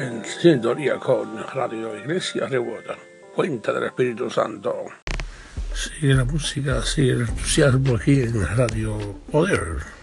en sintonía con Radio Iglesia Rebota, Cuenta del Espíritu Santo. Sigue la música, sigue el entusiasmo aquí en Radio Poder.